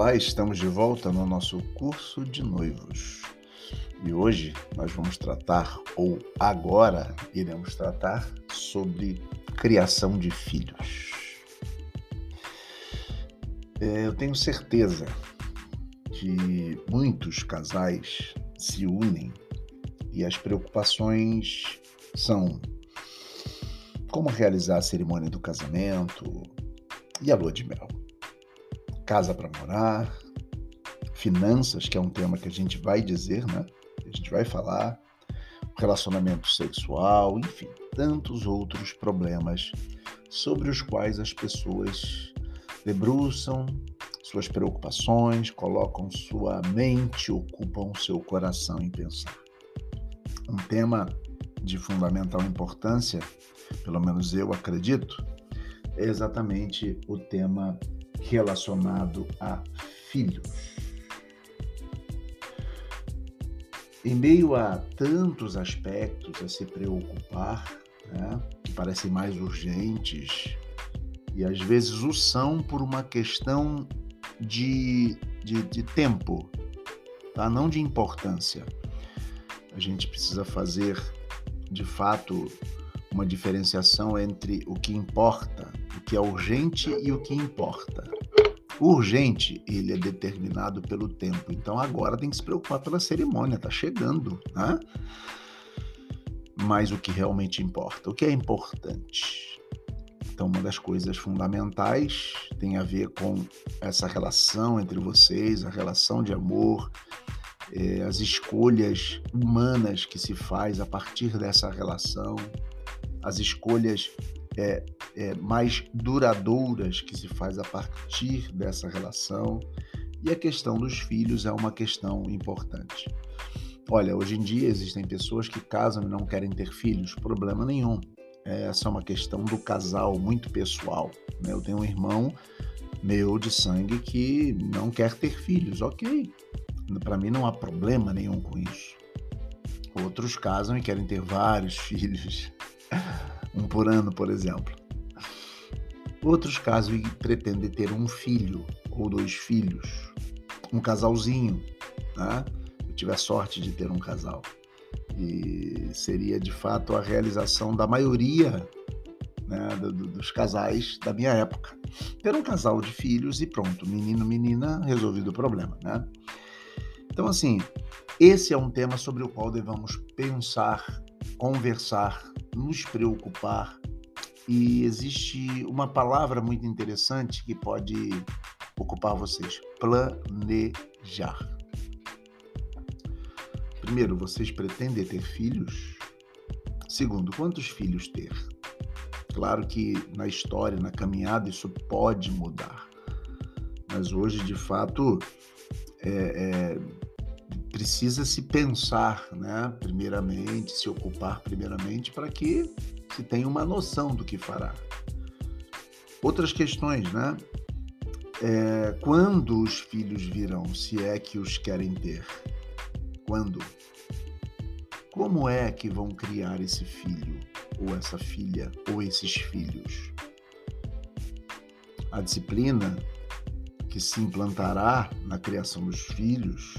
Olá, estamos de volta no nosso curso de noivos. E hoje nós vamos tratar, ou agora iremos tratar, sobre criação de filhos. É, eu tenho certeza que muitos casais se unem e as preocupações são como realizar a cerimônia do casamento e a lua de mel casa para morar, finanças, que é um tema que a gente vai dizer, né? A gente vai falar, relacionamento sexual, enfim, tantos outros problemas sobre os quais as pessoas debruçam suas preocupações, colocam sua mente, ocupam seu coração em pensar. Um tema de fundamental importância, pelo menos eu acredito, é exatamente o tema relacionado a filhos. Em meio a tantos aspectos a se preocupar, né, que parecem mais urgentes, e às vezes o são por uma questão de, de, de tempo, tá? não de importância. A gente precisa fazer, de fato, uma diferenciação entre o que importa o que é urgente e o que importa. O urgente, ele é determinado pelo tempo. Então agora tem que se preocupar pela cerimônia, tá chegando, né? Mas o que realmente importa, o que é importante. Então, uma das coisas fundamentais tem a ver com essa relação entre vocês, a relação de amor, eh, as escolhas humanas que se faz a partir dessa relação, as escolhas é, é, mais duradouras que se faz a partir dessa relação. E a questão dos filhos é uma questão importante. Olha, hoje em dia existem pessoas que casam e não querem ter filhos, problema nenhum. Essa é uma questão do casal muito pessoal. Né? Eu tenho um irmão meu de sangue que não quer ter filhos, ok. Para mim não há problema nenhum com isso. Outros casam e querem ter vários filhos um por ano, por exemplo. Outros casos pretendem ter um filho ou dois filhos, um casalzinho, né? Eu tive a sorte de ter um casal e seria de fato a realização da maioria né, do, dos casais da minha época. Ter um casal de filhos e pronto, menino, menina, resolvido o problema, né? Então, assim, esse é um tema sobre o qual devemos pensar, conversar nos preocupar. E existe uma palavra muito interessante que pode ocupar vocês: planejar. Primeiro, vocês pretendem ter filhos? Segundo, quantos filhos ter? Claro que na história, na caminhada, isso pode mudar. Mas hoje, de fato, é, é, precisa se pensar, né, primeiramente, se ocupar primeiramente, para que se tenha uma noção do que fará. Outras questões, né? É, quando os filhos virão, se é que os querem ter? Quando? Como é que vão criar esse filho, ou essa filha, ou esses filhos? A disciplina que se implantará na criação dos filhos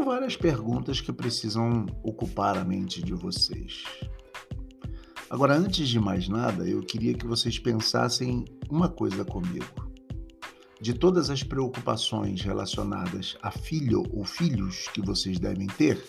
são várias perguntas que precisam ocupar a mente de vocês. Agora, antes de mais nada, eu queria que vocês pensassem uma coisa comigo. De todas as preocupações relacionadas a filho ou filhos que vocês devem ter,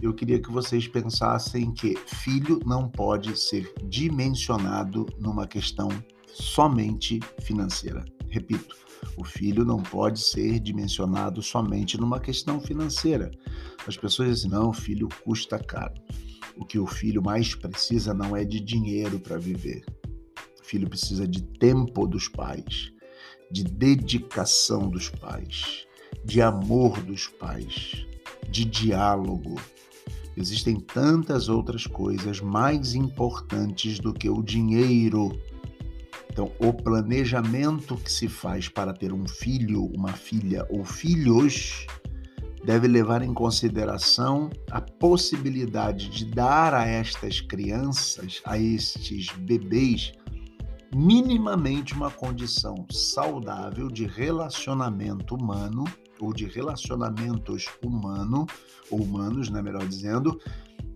eu queria que vocês pensassem que filho não pode ser dimensionado numa questão somente financeira. Repito, o filho não pode ser dimensionado somente numa questão financeira. As pessoas dizem, não, o filho custa caro. O que o filho mais precisa não é de dinheiro para viver. O filho precisa de tempo dos pais, de dedicação dos pais, de amor dos pais, de diálogo. Existem tantas outras coisas mais importantes do que o dinheiro então, o planejamento que se faz para ter um filho, uma filha ou filhos deve levar em consideração a possibilidade de dar a estas crianças, a estes bebês, minimamente uma condição saudável de relacionamento humano ou de relacionamentos humano, ou humanos, né, melhor dizendo,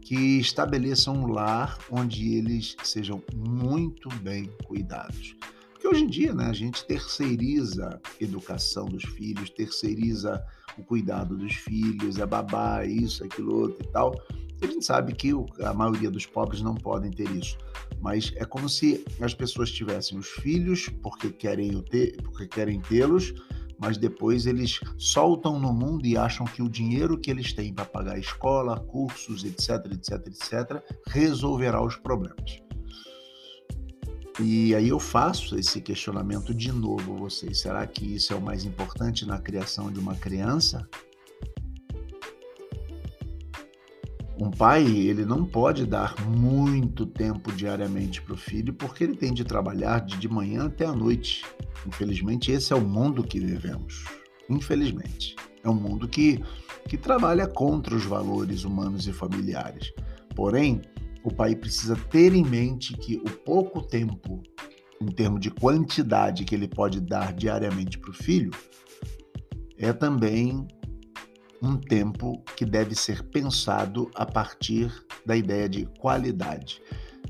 que estabeleçam um lar onde eles sejam muito bem cuidados. Porque hoje em dia, né, a gente terceiriza a educação dos filhos, terceiriza o cuidado dos filhos, é babá, isso, aquilo, outro e tal. A gente sabe que a maioria dos pobres não podem ter isso, mas é como se as pessoas tivessem os filhos porque querem ter, porque querem tê-los, mas depois eles soltam no mundo e acham que o dinheiro que eles têm para pagar escola, cursos, etc, etc, etc, resolverá os problemas. E aí eu faço esse questionamento de novo a vocês. Será que isso é o mais importante na criação de uma criança? Um pai, ele não pode dar muito tempo diariamente para o filho, porque ele tem de trabalhar de manhã até a noite. Infelizmente, esse é o mundo que vivemos. Infelizmente. É um mundo que, que trabalha contra os valores humanos e familiares. Porém, o pai precisa ter em mente que o pouco tempo, em termos de quantidade que ele pode dar diariamente para o filho, é também um tempo que deve ser pensado a partir da ideia de qualidade.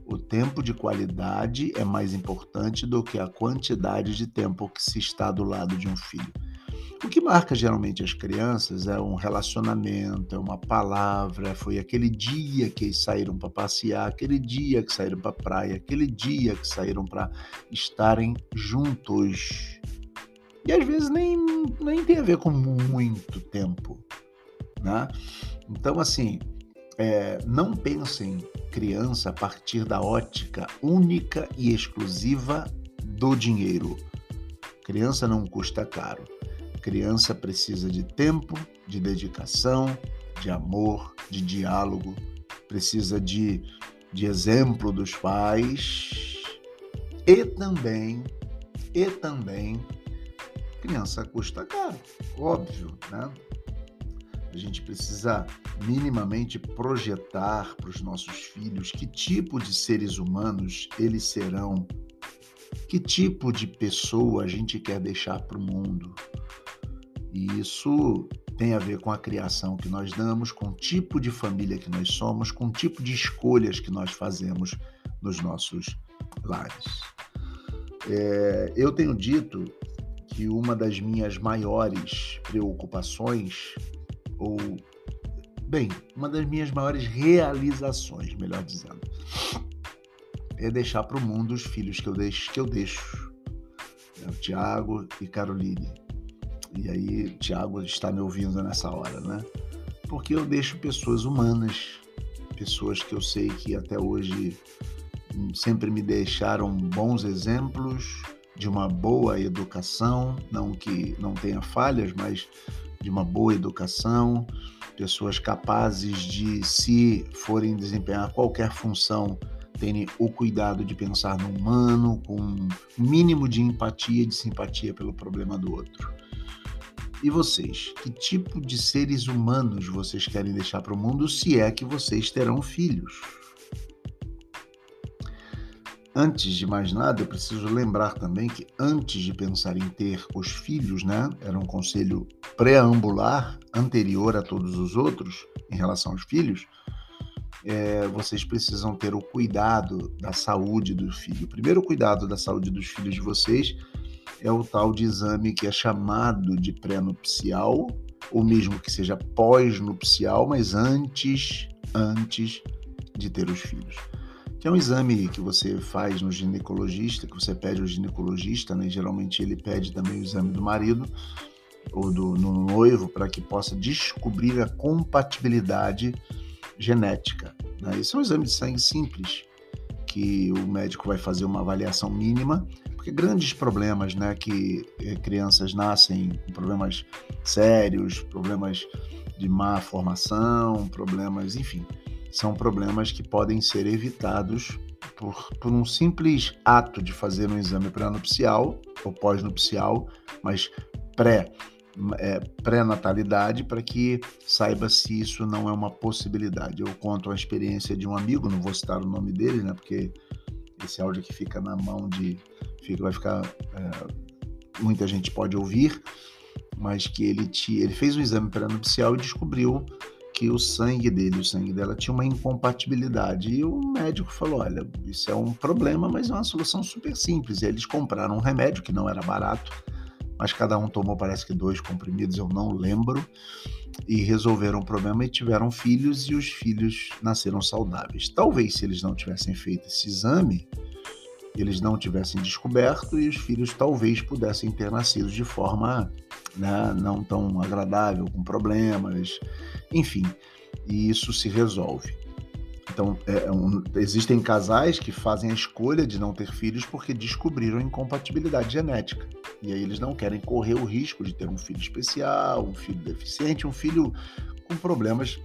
O tempo de qualidade é mais importante do que a quantidade de tempo que se está do lado de um filho. O que marca geralmente as crianças é um relacionamento, é uma palavra, foi aquele dia que saíram para passear, aquele dia que saíram para praia, aquele dia que saíram para estarem juntos. E às vezes nem, nem tem a ver com muito tempo. Né? Então, assim, é, não pensem criança a partir da ótica única e exclusiva do dinheiro. Criança não custa caro. Criança precisa de tempo, de dedicação, de amor, de diálogo, precisa de, de exemplo dos pais e também, e também, criança custa caro, óbvio, né? A gente precisa minimamente projetar para os nossos filhos que tipo de seres humanos eles serão, que tipo de pessoa a gente quer deixar para o mundo. E isso tem a ver com a criação que nós damos, com o tipo de família que nós somos, com o tipo de escolhas que nós fazemos nos nossos lares. É, eu tenho dito que uma das minhas maiores preocupações, ou, bem, uma das minhas maiores realizações, melhor dizendo, é deixar para o mundo os filhos que eu deixo, que eu deixo. É o Tiago e Caroline e aí o Tiago está me ouvindo nessa hora, né? Porque eu deixo pessoas humanas, pessoas que eu sei que até hoje sempre me deixaram bons exemplos de uma boa educação, não que não tenha falhas, mas de uma boa educação, pessoas capazes de, se forem desempenhar qualquer função, terem o cuidado de pensar no humano, com um mínimo de empatia e de simpatia pelo problema do outro. E vocês? Que tipo de seres humanos vocês querem deixar para o mundo, se é que vocês terão filhos? Antes de mais nada, eu preciso lembrar também que antes de pensar em ter os filhos, né, era um conselho preambular anterior a todos os outros em relação aos filhos, é, vocês precisam ter o cuidado da saúde do filho. O primeiro cuidado da saúde dos filhos de vocês é o tal de exame que é chamado de pré-nupcial, ou mesmo que seja pós-nupcial, mas antes, antes de ter os filhos. É um exame que você faz no ginecologista, que você pede ao ginecologista, né? geralmente ele pede também o exame do marido ou do no noivo para que possa descobrir a compatibilidade genética. Né? Esse é um exame de sangue simples, que o médico vai fazer uma avaliação mínima porque grandes problemas, né, que eh, crianças nascem com problemas sérios, problemas de má formação, problemas, enfim, são problemas que podem ser evitados por, por um simples ato de fazer um exame pré-nupcial ou pós-nupcial, mas pré é, pré-natalidade para que saiba se isso não é uma possibilidade. Eu conto a experiência de um amigo, não vou citar o nome dele, né, porque esse áudio aqui fica na mão de, fica, vai ficar. É, muita gente pode ouvir, mas que ele, te, ele fez um exame pré-nupcial e descobriu que o sangue dele, o sangue dela tinha uma incompatibilidade. E o médico falou: olha, isso é um problema, mas é uma solução super simples. E eles compraram um remédio que não era barato, mas cada um tomou, parece que dois comprimidos, eu não lembro, e resolveram o problema e tiveram filhos, e os filhos nasceram saudáveis. Talvez se eles não tivessem feito esse exame, eles não tivessem descoberto e os filhos talvez pudessem ter nascido de forma né, não tão agradável, com problemas, enfim, e isso se resolve. Então, é, é um, existem casais que fazem a escolha de não ter filhos porque descobriram incompatibilidade genética. E aí eles não querem correr o risco de ter um filho especial, um filho deficiente, um filho com problemas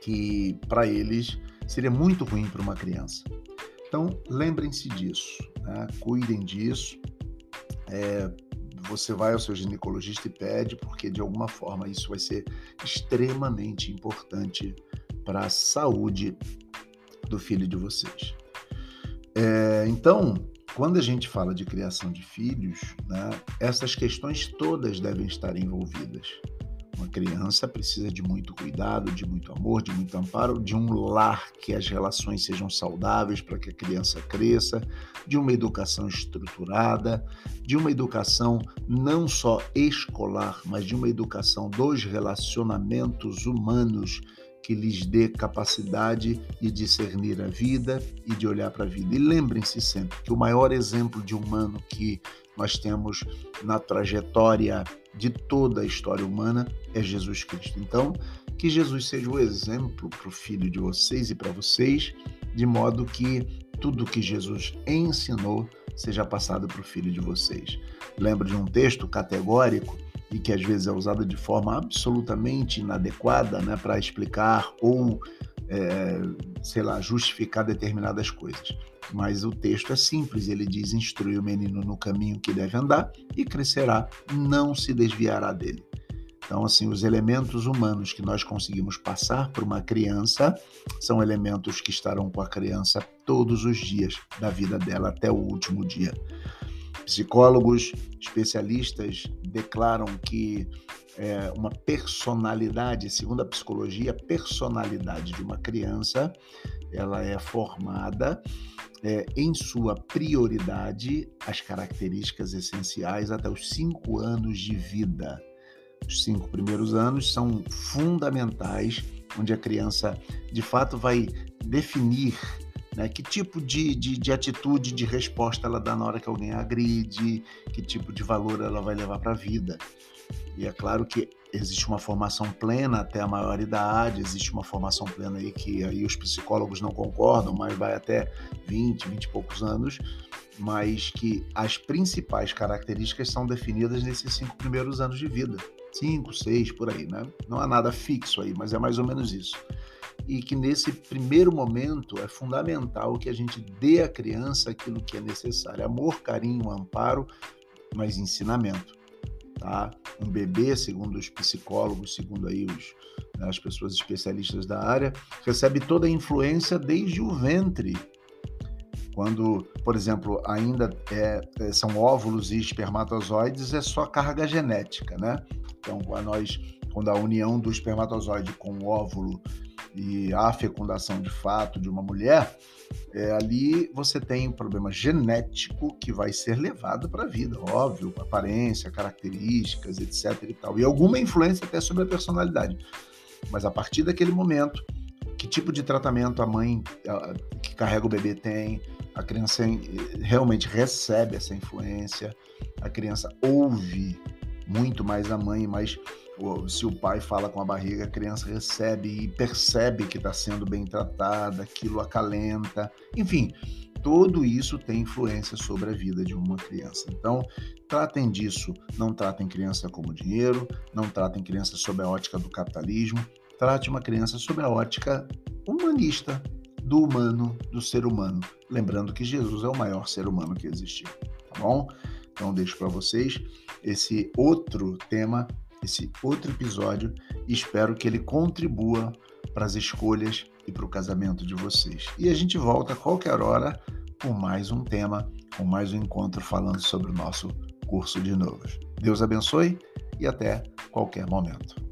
que para eles seria muito ruim para uma criança. Então, lembrem-se disso, né? cuidem disso. É, você vai ao seu ginecologista e pede, porque de alguma forma isso vai ser extremamente importante para a saúde do filho de vocês. É, então, quando a gente fala de criação de filhos, né, essas questões todas devem estar envolvidas. Criança precisa de muito cuidado, de muito amor, de muito amparo, de um lar que as relações sejam saudáveis para que a criança cresça, de uma educação estruturada, de uma educação não só escolar, mas de uma educação dos relacionamentos humanos que lhes dê capacidade de discernir a vida e de olhar para a vida. E lembrem-se sempre que o maior exemplo de humano que nós temos na trajetória de toda a história humana é Jesus Cristo. Então, que Jesus seja o exemplo para o filho de vocês e para vocês, de modo que tudo que Jesus ensinou seja passado para o filho de vocês. Lembro de um texto categórico e que às vezes é usado de forma absolutamente inadequada né, para explicar ou, é, sei lá, justificar determinadas coisas. Mas o texto é simples, ele diz: instrui o menino no caminho que deve andar e crescerá, não se desviará dele. Então, assim, os elementos humanos que nós conseguimos passar para uma criança são elementos que estarão com a criança todos os dias da vida dela até o último dia. Psicólogos especialistas declaram que é, uma personalidade, segundo a psicologia, a personalidade de uma criança ela é formada é, em sua prioridade as características essenciais até os cinco anos de vida. Os cinco primeiros anos são fundamentais, onde a criança de fato vai definir né, que tipo de, de, de atitude, de resposta ela dá na hora que alguém agride, que tipo de valor ela vai levar para a vida. E é claro que existe uma formação plena até a maioridade, existe uma formação plena aí que aí os psicólogos não concordam, mas vai até 20, 20 e poucos anos, mas que as principais características são definidas nesses cinco primeiros anos de vida. Cinco, seis, por aí, né? Não há nada fixo aí, mas é mais ou menos isso. E que nesse primeiro momento é fundamental que a gente dê à criança aquilo que é necessário: amor, carinho, amparo, mas ensinamento tá? Um bebê, segundo os psicólogos, segundo aí os, né, as pessoas especialistas da área, recebe toda a influência desde o ventre. Quando, por exemplo, ainda é, é são óvulos e espermatozoides, é só carga genética, né? Então, quando, nós, quando a união do espermatozoide com o óvulo e a fecundação de fato de uma mulher, é, ali você tem um problema genético que vai ser levado para a vida, óbvio, aparência, características, etc. e tal. E alguma influência até sobre a personalidade. Mas a partir daquele momento, que tipo de tratamento a mãe que carrega o bebê tem, a criança realmente recebe essa influência, a criança ouve muito mais a mãe, mas se o pai fala com a barriga, a criança recebe e percebe que está sendo bem tratada, aquilo acalenta, enfim, tudo isso tem influência sobre a vida de uma criança. Então, tratem disso, não tratem criança como dinheiro, não tratem criança sob a ótica do capitalismo, trate uma criança sob a ótica humanista, do humano, do ser humano. Lembrando que Jesus é o maior ser humano que existiu, tá bom? Então, deixo para vocês esse outro tema esse outro episódio e espero que ele contribua para as escolhas e para o casamento de vocês. E a gente volta a qualquer hora com mais um tema, com mais um encontro falando sobre o nosso curso de novos. Deus abençoe e até qualquer momento.